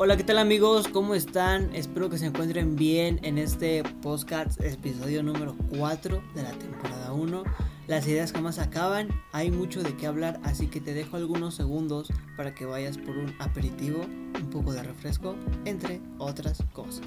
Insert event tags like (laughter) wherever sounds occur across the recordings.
Hola, ¿qué tal amigos? ¿Cómo están? Espero que se encuentren bien en este podcast, episodio número 4 de la temporada 1. Las ideas jamás acaban, hay mucho de qué hablar, así que te dejo algunos segundos para que vayas por un aperitivo, un poco de refresco, entre otras cosas.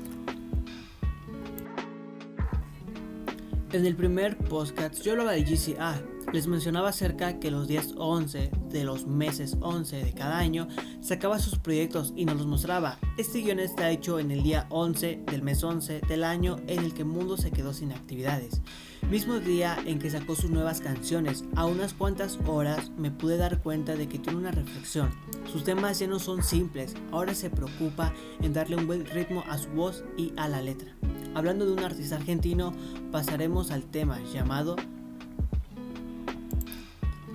En el primer podcast yo hablaba de GCA. Les mencionaba acerca que los días 11 de los meses 11 de cada año sacaba sus proyectos y nos los mostraba. Este guion está hecho en el día 11 del mes 11 del año en el que Mundo se quedó sin actividades. Mismo día en que sacó sus nuevas canciones, a unas cuantas horas me pude dar cuenta de que tiene una reflexión. Sus temas ya no son simples, ahora se preocupa en darle un buen ritmo a su voz y a la letra. Hablando de un artista argentino, pasaremos al tema llamado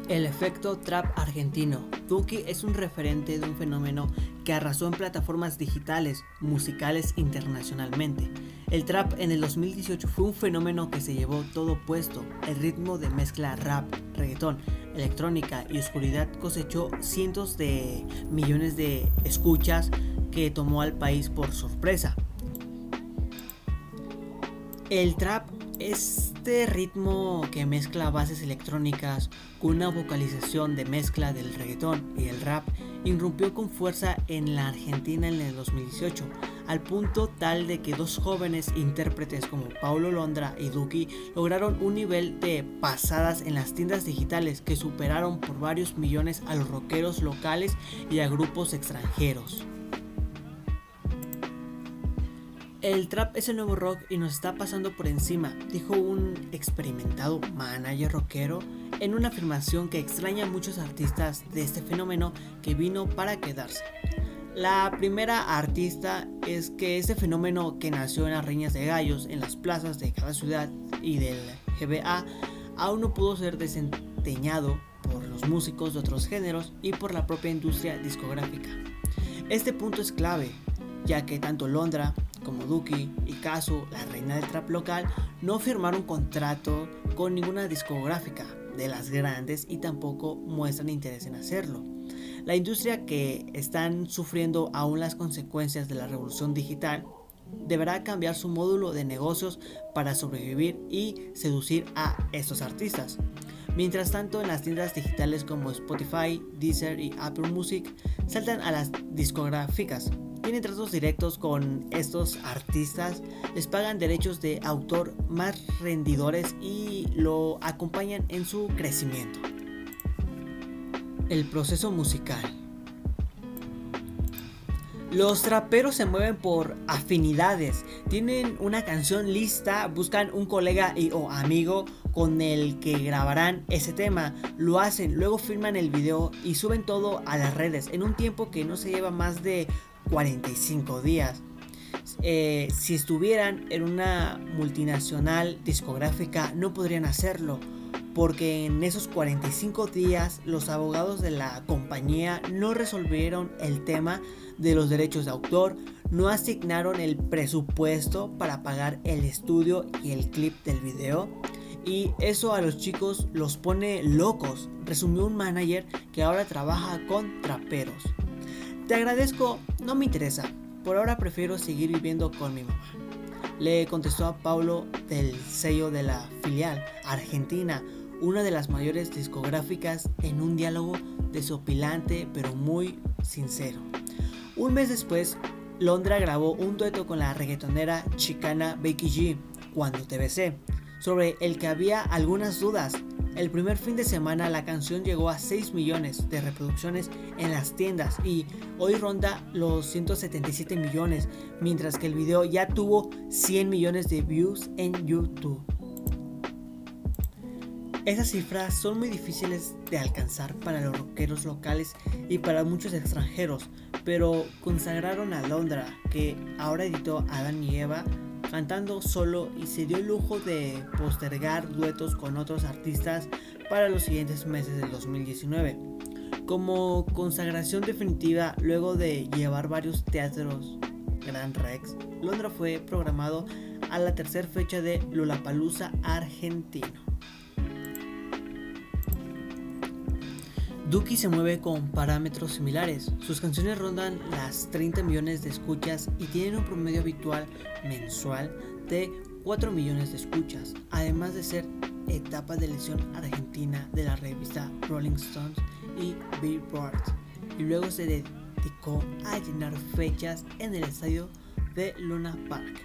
el efecto trap argentino. Duki es un referente de un fenómeno que arrasó en plataformas digitales, musicales internacionalmente. El trap en el 2018 fue un fenómeno que se llevó todo puesto. El ritmo de mezcla rap, reggaetón, electrónica y oscuridad cosechó cientos de millones de escuchas que tomó al país por sorpresa. El trap, este ritmo que mezcla bases electrónicas con una vocalización de mezcla del reggaetón y el rap, irrumpió con fuerza en la Argentina en el 2018, al punto tal de que dos jóvenes intérpretes como Paulo Londra y Duki lograron un nivel de pasadas en las tiendas digitales que superaron por varios millones a los rockeros locales y a grupos extranjeros. El trap es el nuevo rock y nos está pasando por encima, dijo un experimentado manager rockero en una afirmación que extraña a muchos artistas de este fenómeno que vino para quedarse. La primera artista es que este fenómeno que nació en las riñas de gallos en las plazas de cada ciudad y del GBA aún no pudo ser desempeñado por los músicos de otros géneros y por la propia industria discográfica. Este punto es clave, ya que tanto Londra como Duki y Kazu, la reina del trap local, no firmaron contrato con ninguna discográfica de las grandes y tampoco muestran interés en hacerlo. La industria que están sufriendo aún las consecuencias de la revolución digital deberá cambiar su módulo de negocios para sobrevivir y seducir a estos artistas. Mientras tanto, en las tiendas digitales como Spotify, Deezer y Apple Music saltan a las discográficas tienen tratos directos con estos artistas, les pagan derechos de autor más rendidores y lo acompañan en su crecimiento. El proceso musical. Los traperos se mueven por afinidades. Tienen una canción lista, buscan un colega o amigo con el que grabarán ese tema. Lo hacen, luego filman el video y suben todo a las redes en un tiempo que no se lleva más de 45 días. Eh, si estuvieran en una multinacional discográfica no podrían hacerlo porque en esos 45 días los abogados de la compañía no resolvieron el tema de los derechos de autor, no asignaron el presupuesto para pagar el estudio y el clip del video y eso a los chicos los pone locos, resumió un manager que ahora trabaja con traperos. Te agradezco, no me interesa. Por ahora prefiero seguir viviendo con mi mamá. Le contestó a Paulo del sello de la filial Argentina, una de las mayores discográficas, en un diálogo desopilante pero muy sincero. Un mes después, Londra grabó un dueto con la reggaetonera chicana Becky G, Cuando te besé, sobre el que había algunas dudas el primer fin de semana la canción llegó a 6 millones de reproducciones en las tiendas y hoy ronda los 177 millones, mientras que el video ya tuvo 100 millones de views en YouTube. Esas cifras son muy difíciles de alcanzar para los rockeros locales y para muchos extranjeros, pero consagraron a Londra, que ahora editó Adán y Eva, cantando solo y se dio el lujo de postergar duetos con otros artistas para los siguientes meses del 2019. Como consagración definitiva, luego de llevar varios teatros Grand Rex, Londra fue programado a la tercera fecha de Lollapalooza argentino. Duki se mueve con parámetros similares. Sus canciones rondan las 30 millones de escuchas y tienen un promedio habitual mensual de 4 millones de escuchas, además de ser etapa de elección argentina de la revista Rolling Stones y Billboard. Y luego se dedicó a llenar fechas en el estadio de Luna Park.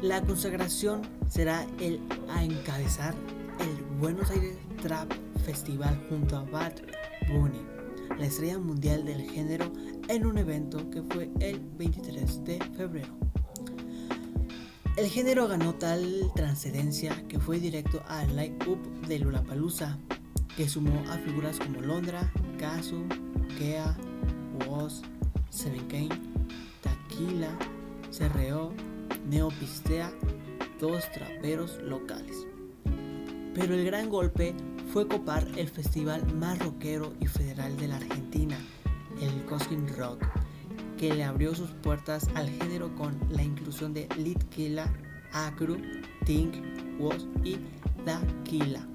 La consagración será el a encabezar el Buenos Aires Trap Festival junto a Bad Bunny, la estrella mundial del género, en un evento que fue el 23 de febrero. El género ganó tal trascendencia que fue directo al line-up de Lollapalooza, que sumó a figuras como Londra, Kazu, Kea, Woz, Seven Kane, Taquila, CRO, Neopistea, todos traperos locales. Pero el gran golpe fue copar el festival más rockero y federal de la Argentina, el Cosquín Rock, que le abrió sus puertas al género con la inclusión de Litkila, Acru, Tink, Woz y Daquila.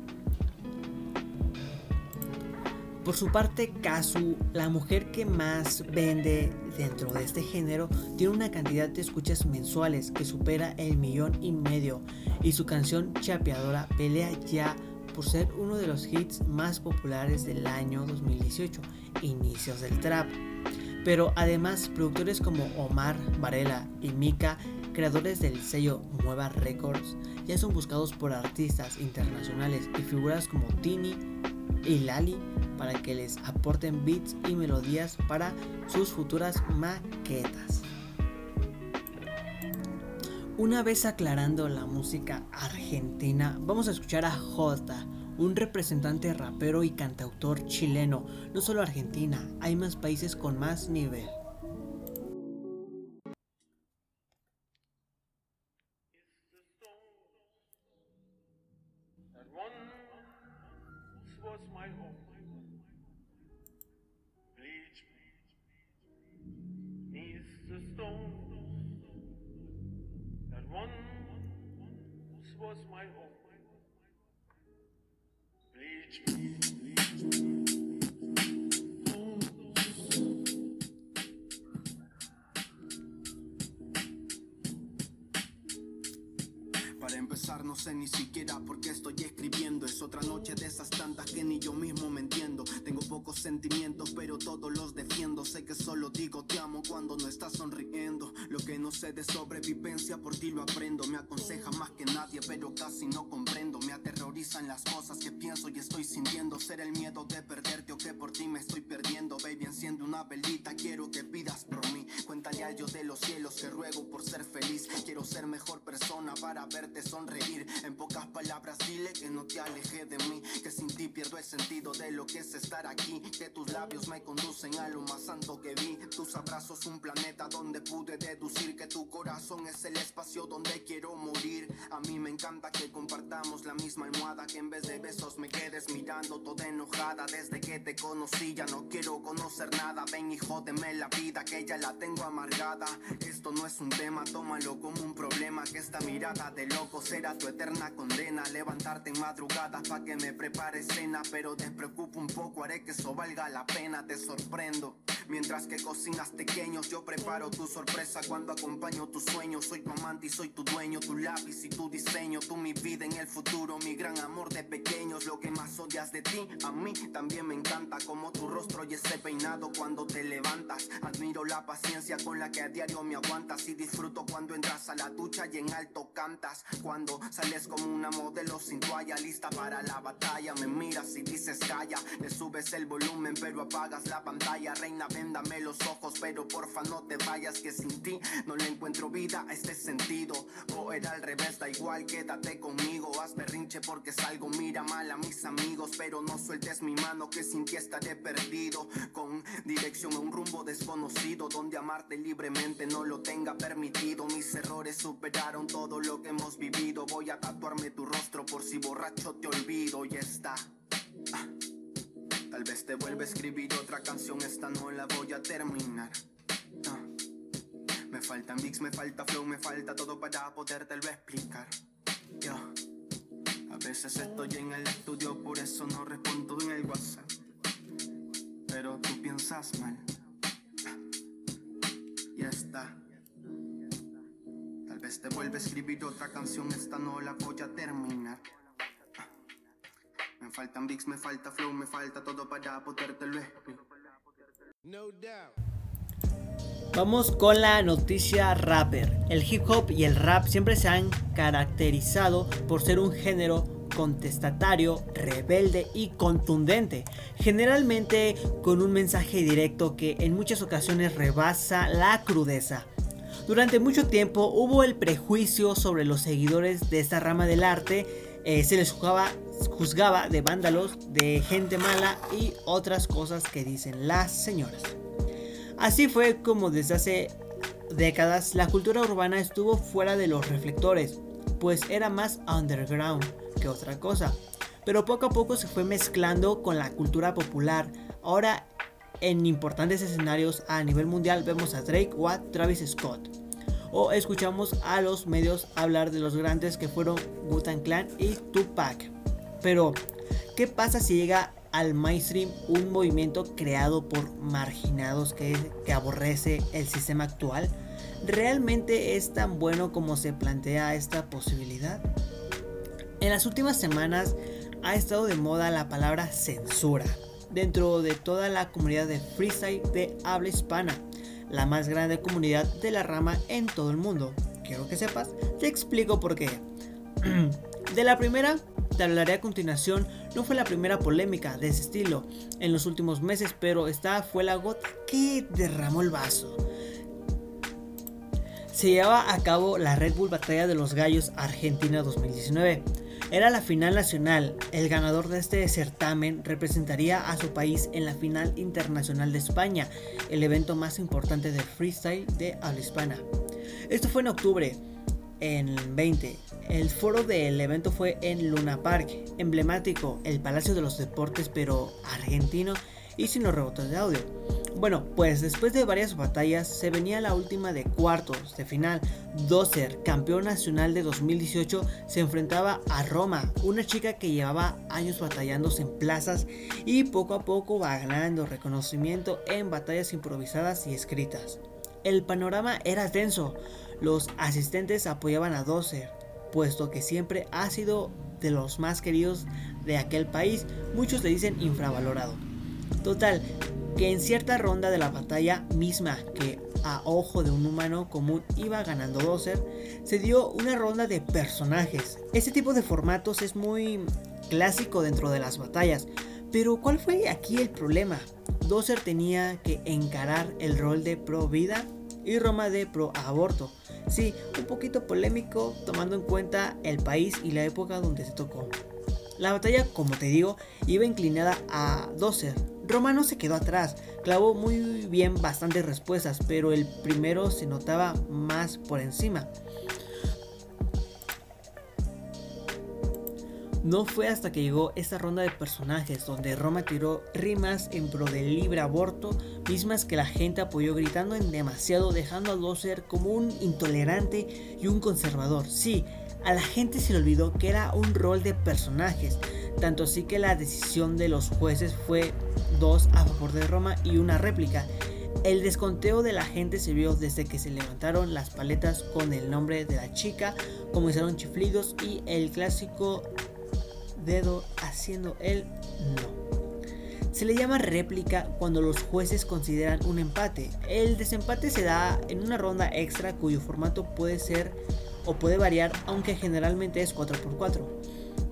Por su parte, Kazu, la mujer que más vende dentro de este género, tiene una cantidad de escuchas mensuales que supera el millón y medio y su canción Chapeadora pelea ya por ser uno de los hits más populares del año 2018, inicios del trap. Pero además, productores como Omar Varela y Mika, creadores del sello Nueva Records, ya son buscados por artistas internacionales y figuras como Tini y Lali para que les aporten beats y melodías para sus futuras maquetas. Una vez aclarando la música argentina, vamos a escuchar a Jota, un representante rapero y cantautor chileno. No solo Argentina, hay más países con más nivel. Tantas que ni yo mismo me entiendo. Tengo pocos sentimientos pero todos los defiendo. Sé que solo digo te amo cuando no estás sonriendo. Lo que no sé de sobrevivencia por ti lo aprendo. Me aconseja más que nadie pero casi no comprendo. Me las cosas que pienso y estoy sintiendo. Ser el miedo de perderte o que por ti me estoy perdiendo. Baby enciende una velita quiero que pidas por mí. Cuéntale a Dios de los cielos que ruego por ser feliz. Quiero ser mejor persona para verte sonreír. En pocas palabras dile que no te aleje de mí Que sin ti pierdo el sentido de lo que es estar aquí. Que tus labios me conducen a lo más santo que vi. Tus abrazos un planeta donde pude deducir Que tu corazón es el espacio donde quiero morir. A mí me encanta que compartamos la misma almohada Que en vez de besos me quedes mirando toda enojada. Desde que te conocí ya no quiero conocer nada. Ven y jódeme la vida que ya la tengo amargada. Esto no es un tema, tómalo como un problema. Que esta mirada de loco será tu eterna condena. Levantarte en madrugada pa' que me prepare cena. Pero despreocupo un poco, haré que eso valga la pena. Te sorprendo. Mientras que cocinas pequeños, yo preparo tu sorpresa. Cuando acompaño tus sueños. Soy tu amante y soy tu dueño, tu lápiz y tu diseño. Tú mi vida en el futuro, mi gran amor de pequeños. Lo que más odias de ti, a mí también me encanta. Como tu rostro y ese peinado cuando te levantas. Admiro la paciencia con la que a diario me aguantas. Y disfruto cuando entras a la ducha y en alto cantas. Cuando sales como una modelo sin toalla, lista para la batalla. Me miras y dices calla. Le subes el volumen, pero apagas la pantalla. Reina, véndame los ojos, pero porfa no te vayas que sin ti no le encuentro vida a este sentido. O era al revés, da igual, quédate conmigo. Haz berrinche porque salgo, mira mal a mis amigos, pero no sueltes mi mano que sin ti estaré perdido. Con dirección a un rumbo desconocido, donde amarte libremente no lo tenga permitido. Mis errores superaron todo lo que hemos vivido. Voy a tatuarme tu rostro por si borracho te olvido y está. Ah. Tal vez te vuelva a escribir otra canción, esta no la voy a terminar. Ah. Me faltan beats, me falta flow, me falta todo para podértelo explicar. Yo. A veces estoy en el estudio, por eso no respondo en el WhatsApp. Pero tú piensas mal. Ya está. Tal vez te vuelva a escribir otra canción, esta no la voy a terminar. Me faltan beats, me falta flow, me falta todo para podértelo explicar. No doubt. Vamos con la noticia rapper. El hip hop y el rap siempre se han caracterizado por ser un género contestatario, rebelde y contundente, generalmente con un mensaje directo que en muchas ocasiones rebasa la crudeza. Durante mucho tiempo hubo el prejuicio sobre los seguidores de esta rama del arte, eh, se les juzgaba, juzgaba de vándalos, de gente mala y otras cosas que dicen las señoras. Así fue como desde hace décadas la cultura urbana estuvo fuera de los reflectores, pues era más underground que otra cosa. Pero poco a poco se fue mezclando con la cultura popular. Ahora en importantes escenarios a nivel mundial vemos a Drake o a Travis Scott. O escuchamos a los medios hablar de los grandes que fueron wu Clan y Tupac. Pero, ¿qué pasa si llega al mainstream un movimiento creado por marginados que, aborrece el sistema actual? ¿Realmente es tan bueno como se plantea esta posibilidad? En las últimas semanas ha estado de moda la palabra censura dentro de toda la comunidad de freestyle de habla hispana, la más grande comunidad de la rama en todo el mundo. Quiero que sepas, te explico por qué. (clears throat) De la primera, te hablaré a continuación, no fue la primera polémica de ese estilo en los últimos meses, pero esta fue la gota que derramó el vaso. Se llevaba a cabo la Red Bull Batalla de los Gallos Argentina 2019 era la final nacional. El ganador de este certamen representaría a su país en la final internacional de España, el evento más importante de freestyle de habla hispana. Esto fue en octubre, en 20. El foro del evento fue en Luna Park, emblemático, el Palacio de los Deportes, pero argentino y sin los rebotes de audio. Bueno, pues después de varias batallas se venía la última de cuartos de final. Dozer, campeón nacional de 2018, se enfrentaba a Roma, una chica que llevaba años batallándose en plazas y poco a poco va ganando reconocimiento en batallas improvisadas y escritas. El panorama era tenso, los asistentes apoyaban a Dozer, puesto que siempre ha sido de los más queridos de aquel país, muchos le dicen infravalorado. Total, que en cierta ronda de la batalla misma que a ojo de un humano común iba ganando Dozer, se dio una ronda de personajes. Este tipo de formatos es muy clásico dentro de las batallas, pero ¿cuál fue aquí el problema? Dozer tenía que encarar el rol de pro vida y Roma de pro aborto. Sí, un poquito polémico tomando en cuenta el país y la época donde se tocó. La batalla, como te digo, iba inclinada a Dozer, Romano se quedó atrás, clavó muy bien bastantes respuestas, pero el primero se notaba más por encima. No fue hasta que llegó esta ronda de personajes donde Roma tiró rimas en pro del libre aborto, mismas que la gente apoyó gritando en demasiado, dejando a Dozer como un intolerante y un conservador. Sí, a la gente se le olvidó que era un rol de personajes, tanto así que la decisión de los jueces fue dos a favor de Roma y una réplica. El desconteo de la gente se vio desde que se levantaron las paletas con el nombre de la chica, comenzaron chiflidos y el clásico dedo haciendo el no. Se le llama réplica cuando los jueces consideran un empate. El desempate se da en una ronda extra cuyo formato puede ser o puede variar, aunque generalmente es 4x4.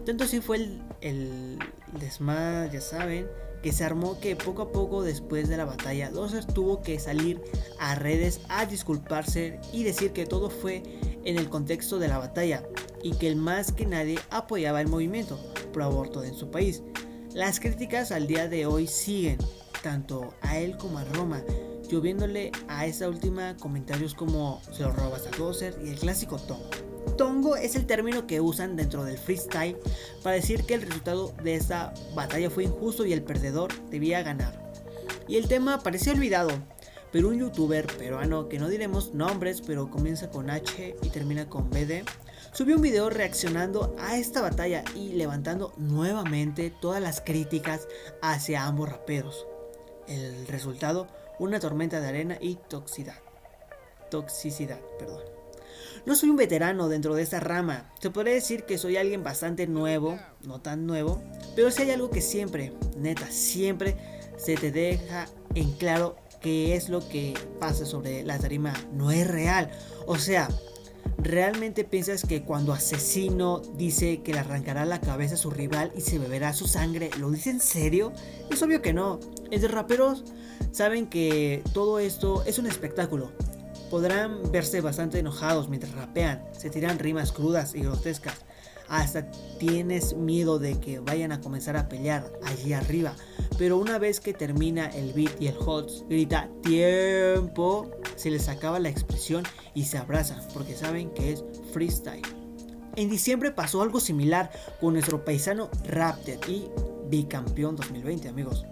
Tanto así fue el, el desmad, ya saben, que se armó que poco a poco después de la batalla Dozer tuvo que salir a redes a disculparse y decir que todo fue en el contexto de la batalla y que el más que nadie apoyaba el movimiento pro aborto en su país. Las críticas al día de hoy siguen, tanto a él como a Roma, lloviéndole a esa última comentarios como se lo robas a Dozer y el clásico Tom. Tongo es el término que usan dentro del freestyle para decir que el resultado de esta batalla fue injusto y el perdedor debía ganar. Y el tema parecía olvidado, pero un youtuber peruano que no diremos nombres, pero comienza con H y termina con BD, subió un video reaccionando a esta batalla y levantando nuevamente todas las críticas hacia ambos raperos. El resultado, una tormenta de arena y toxicidad. Toxicidad, perdón. No soy un veterano dentro de esta rama. Se podría decir que soy alguien bastante nuevo, no tan nuevo, pero si hay algo que siempre, neta, siempre se te deja en claro que es lo que pasa sobre la tarima no es real. O sea, ¿realmente piensas que cuando asesino dice que le arrancará la cabeza a su rival y se beberá su sangre, lo dice en serio? Es obvio que no. Entre raperos saben que todo esto es un espectáculo. Podrán verse bastante enojados mientras rapean, se tiran rimas crudas y grotescas. Hasta tienes miedo de que vayan a comenzar a pelear allí arriba. Pero una vez que termina el beat y el hot grita tiempo, se les acaba la expresión y se abrazan porque saben que es freestyle. En diciembre pasó algo similar con nuestro paisano Raptor y bicampeón 2020 amigos.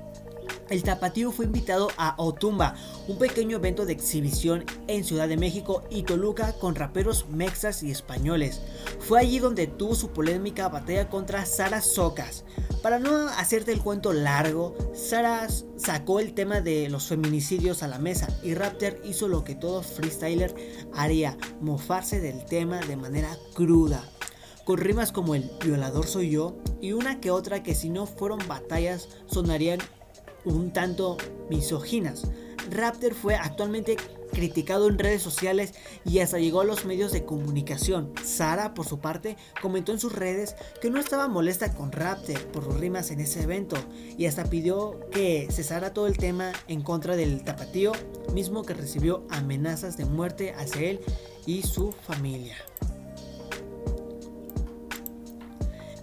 El Tapatío fue invitado a Otumba, un pequeño evento de exhibición en Ciudad de México y Toluca con raperos mexas y españoles. Fue allí donde tuvo su polémica batalla contra Sara Socas. Para no hacerte el cuento largo, Sara sacó el tema de los feminicidios a la mesa y Raptor hizo lo que todo freestyler haría, mofarse del tema de manera cruda con rimas como el violador soy yo y una que otra que si no fueron batallas sonarían un tanto misóginas. Raptor fue actualmente criticado en redes sociales y hasta llegó a los medios de comunicación. Sara, por su parte, comentó en sus redes que no estaba molesta con Raptor por sus rimas en ese evento y hasta pidió que cesara todo el tema en contra del tapatío, mismo que recibió amenazas de muerte hacia él y su familia.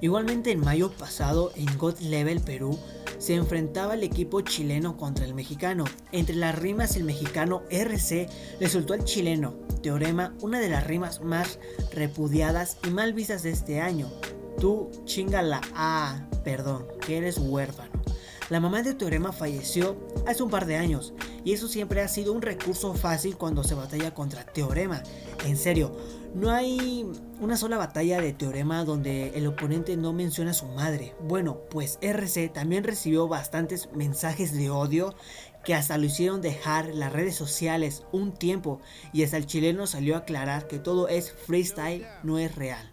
Igualmente en mayo pasado en God Level Perú se enfrentaba el equipo chileno contra el mexicano. Entre las rimas el mexicano RC resultó al chileno Teorema una de las rimas más repudiadas y mal vistas de este año. Tú chingala, ah, perdón, que eres huérfano. La mamá de Teorema falleció hace un par de años y eso siempre ha sido un recurso fácil cuando se batalla contra Teorema. En serio, no hay una sola batalla de teorema donde el oponente no menciona a su madre. Bueno, pues RC también recibió bastantes mensajes de odio que hasta lo hicieron dejar las redes sociales un tiempo y hasta el chileno salió a aclarar que todo es freestyle, no es real.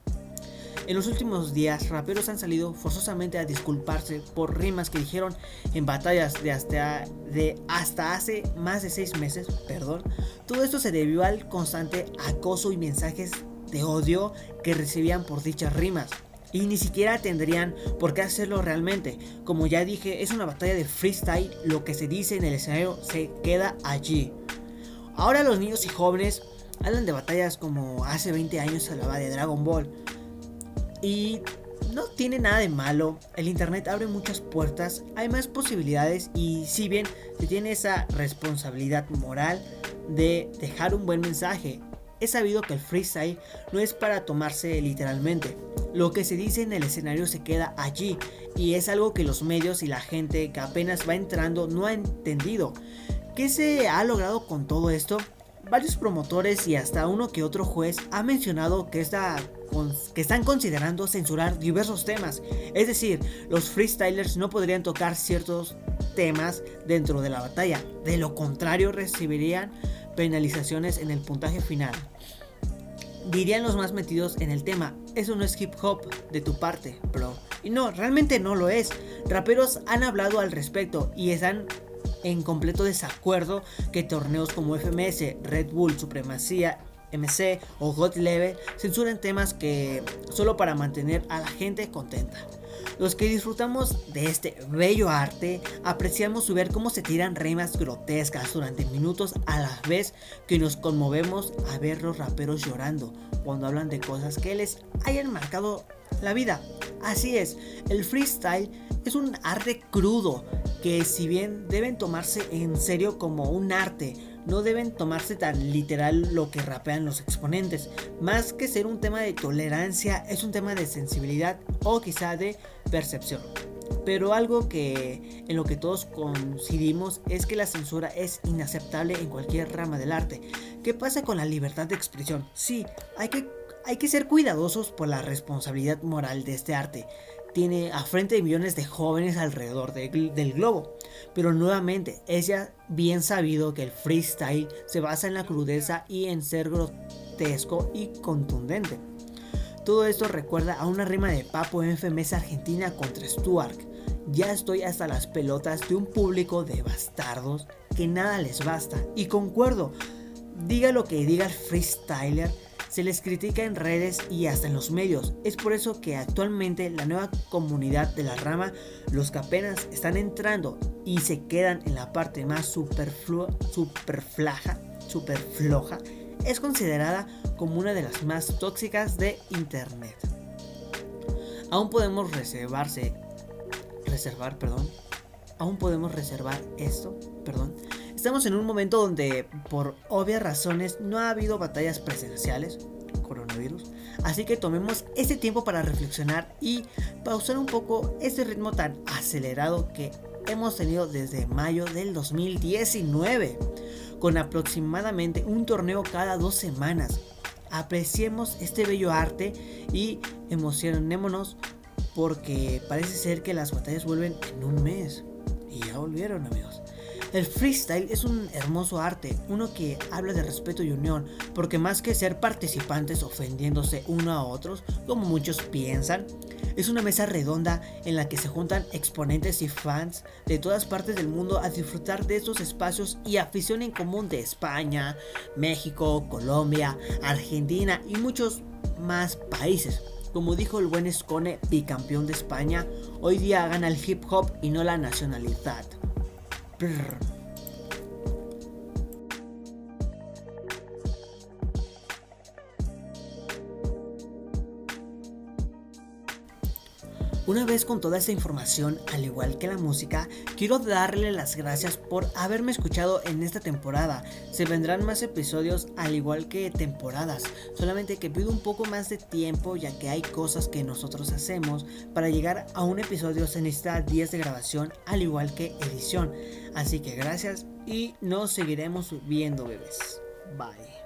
En los últimos días, raperos han salido forzosamente a disculparse por rimas que dijeron en batallas de hasta, de hasta hace más de seis meses. Perdón. Todo esto se debió al constante acoso y mensajes de odio que recibían por dichas rimas. Y ni siquiera tendrían por qué hacerlo realmente. Como ya dije, es una batalla de freestyle. Lo que se dice en el escenario se queda allí. Ahora los niños y jóvenes hablan de batallas como hace 20 años se hablaba de Dragon Ball. Y no tiene nada de malo. El Internet abre muchas puertas, hay más posibilidades y si bien se tiene esa responsabilidad moral de dejar un buen mensaje, es sabido que el freestyle no es para tomarse literalmente. Lo que se dice en el escenario se queda allí y es algo que los medios y la gente que apenas va entrando no ha entendido. ¿Qué se ha logrado con todo esto? Varios promotores y hasta uno que otro juez ha mencionado que que están considerando censurar diversos temas. Es decir, los freestylers no podrían tocar ciertos temas dentro de la batalla. De lo contrario, recibirían penalizaciones en el puntaje final. Dirían los más metidos en el tema, eso no es hip hop de tu parte, bro. Y no, realmente no lo es. Raperos han hablado al respecto y están en completo desacuerdo que torneos como FMS, Red Bull, Supremacía MC o God Level censuran temas que solo para mantener a la gente contenta. Los que disfrutamos de este bello arte apreciamos ver cómo se tiran rimas grotescas durante minutos a la vez que nos conmovemos a ver los raperos llorando cuando hablan de cosas que les hayan marcado la vida. Así es, el freestyle es un arte crudo que si bien deben tomarse en serio como un arte, no deben tomarse tan literal lo que rapean los exponentes. Más que ser un tema de tolerancia, es un tema de sensibilidad o quizá de percepción. Pero algo que en lo que todos coincidimos es que la censura es inaceptable en cualquier rama del arte. ¿Qué pasa con la libertad de expresión? Sí, hay que, hay que ser cuidadosos por la responsabilidad moral de este arte. Tiene a frente de millones de jóvenes alrededor del globo. Pero nuevamente, es ya bien sabido que el freestyle se basa en la crudeza y en ser grotesco y contundente. Todo esto recuerda a una rima de Papo en FMS Argentina contra Stuart. Ya estoy hasta las pelotas de un público de bastardos que nada les basta. Y concuerdo, diga lo que diga el freestyler, se les critica en redes y hasta en los medios. Es por eso que actualmente la nueva comunidad de la rama, los que apenas están entrando y se quedan en la parte más superflua, superflaja, floja, es considerada como una de las más tóxicas de internet. Aún podemos reservarse, reservar, perdón, aún podemos reservar esto, perdón. Estamos en un momento donde, por obvias razones, no ha habido batallas presenciales, coronavirus, así que tomemos este tiempo para reflexionar y pausar un poco este ritmo tan acelerado que hemos tenido desde mayo del 2019 con aproximadamente un torneo cada dos semanas. Apreciemos este bello arte y emocionémonos porque parece ser que las batallas vuelven en un mes. Y ya volvieron amigos. El freestyle es un hermoso arte, uno que habla de respeto y unión, porque más que ser participantes ofendiéndose uno a otros, como muchos piensan, es una mesa redonda en la que se juntan exponentes y fans de todas partes del mundo a disfrutar de estos espacios y afición en común de España, México, Colombia, Argentina y muchos más países. Como dijo el buen Scone, bicampeón de España, hoy día gana el hip hop y no la nacionalidad. brr. Una vez con toda esta información, al igual que la música, quiero darle las gracias por haberme escuchado en esta temporada. Se vendrán más episodios al igual que temporadas, solamente que pido un poco más de tiempo ya que hay cosas que nosotros hacemos. Para llegar a un episodio se necesita días de grabación al igual que edición. Así que gracias y nos seguiremos viendo bebés. Bye.